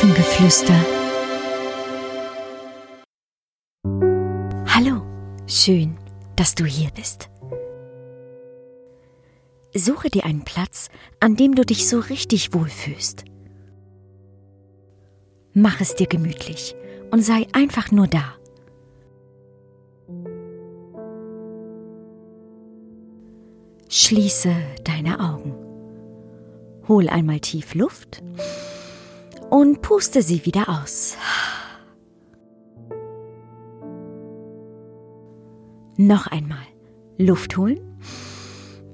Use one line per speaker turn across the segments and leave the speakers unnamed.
Elfengeflüster. Hallo, schön, dass du hier bist. Suche dir einen Platz, an dem du dich so richtig wohlfühlst. Mach es dir gemütlich und sei einfach nur da. Schließe deine Augen. Hol einmal tief Luft und puste sie wieder aus. Noch einmal Luft holen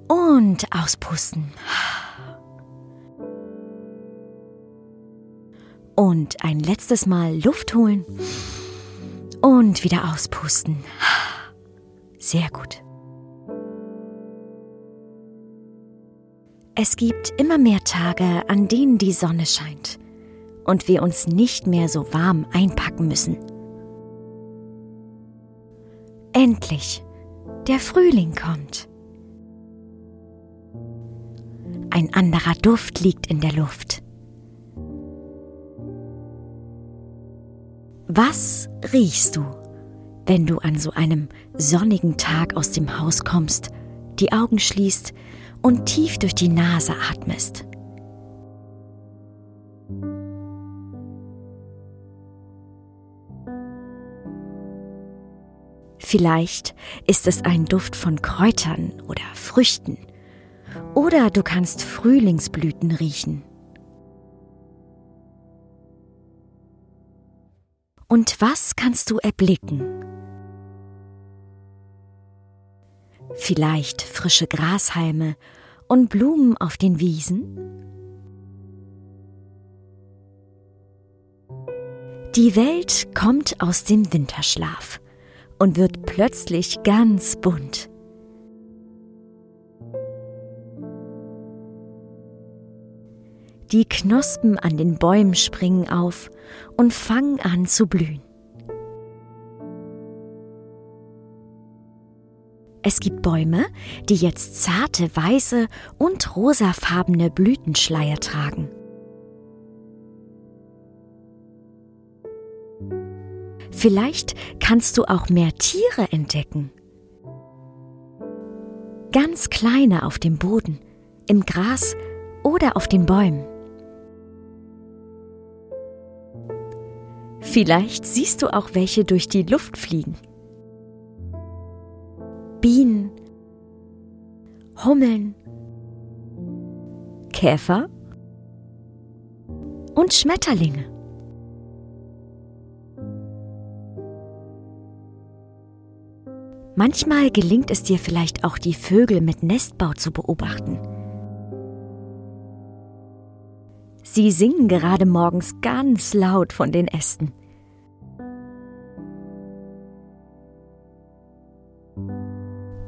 und auspusten. Und ein letztes Mal Luft holen und wieder auspusten. Sehr gut. Es gibt immer mehr Tage, an denen die Sonne scheint und wir uns nicht mehr so warm einpacken müssen. Endlich, der Frühling kommt. Ein anderer Duft liegt in der Luft. Was riechst du, wenn du an so einem sonnigen Tag aus dem Haus kommst, die Augen schließt und tief durch die Nase atmest? Vielleicht ist es ein Duft von Kräutern oder Früchten. Oder du kannst Frühlingsblüten riechen. Und was kannst du erblicken? Vielleicht frische Grashalme und Blumen auf den Wiesen? Die Welt kommt aus dem Winterschlaf und wird plötzlich ganz bunt. Die Knospen an den Bäumen springen auf und fangen an zu blühen. Es gibt Bäume, die jetzt zarte weiße und rosafarbene Blütenschleier tragen. Vielleicht kannst du auch mehr Tiere entdecken. Ganz kleine auf dem Boden, im Gras oder auf den Bäumen. Vielleicht siehst du auch welche durch die Luft fliegen. Bienen, Hummeln, Käfer und Schmetterlinge. Manchmal gelingt es dir vielleicht auch, die Vögel mit Nestbau zu beobachten. Sie singen gerade morgens ganz laut von den Ästen.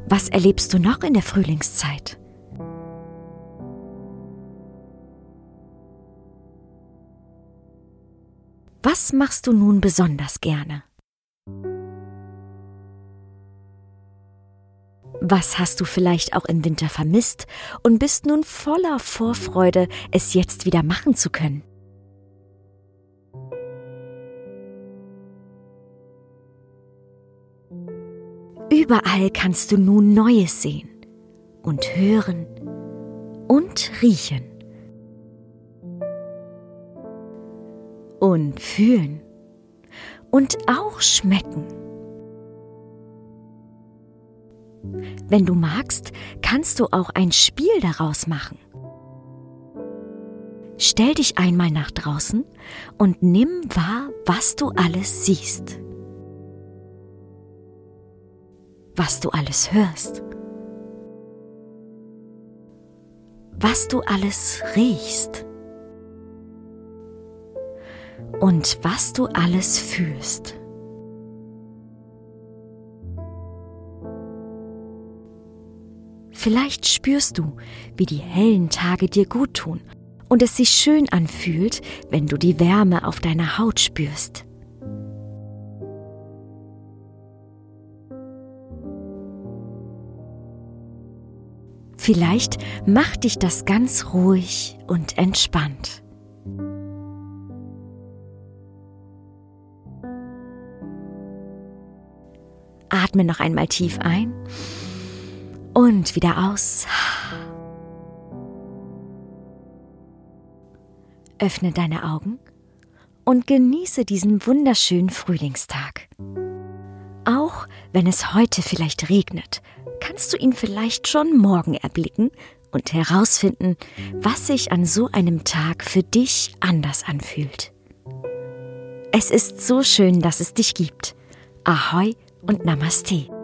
Was erlebst du noch in der Frühlingszeit? Was machst du nun besonders gerne? Was hast du vielleicht auch im Winter vermisst und bist nun voller Vorfreude, es jetzt wieder machen zu können? Überall kannst du nun Neues sehen und hören und riechen und fühlen und auch schmecken. Wenn du magst, kannst du auch ein Spiel daraus machen. Stell dich einmal nach draußen und nimm wahr, was du alles siehst. Was du alles hörst. Was du alles riechst. Und was du alles fühlst. Vielleicht spürst du, wie die hellen Tage dir gut tun und es sich schön anfühlt, wenn du die Wärme auf deiner Haut spürst. Vielleicht macht dich das ganz ruhig und entspannt. Atme noch einmal tief ein und wieder aus. Öffne deine Augen und genieße diesen wunderschönen Frühlingstag. Auch wenn es heute vielleicht regnet, kannst du ihn vielleicht schon morgen erblicken und herausfinden, was sich an so einem Tag für dich anders anfühlt. Es ist so schön, dass es dich gibt. Ahoi und Namaste.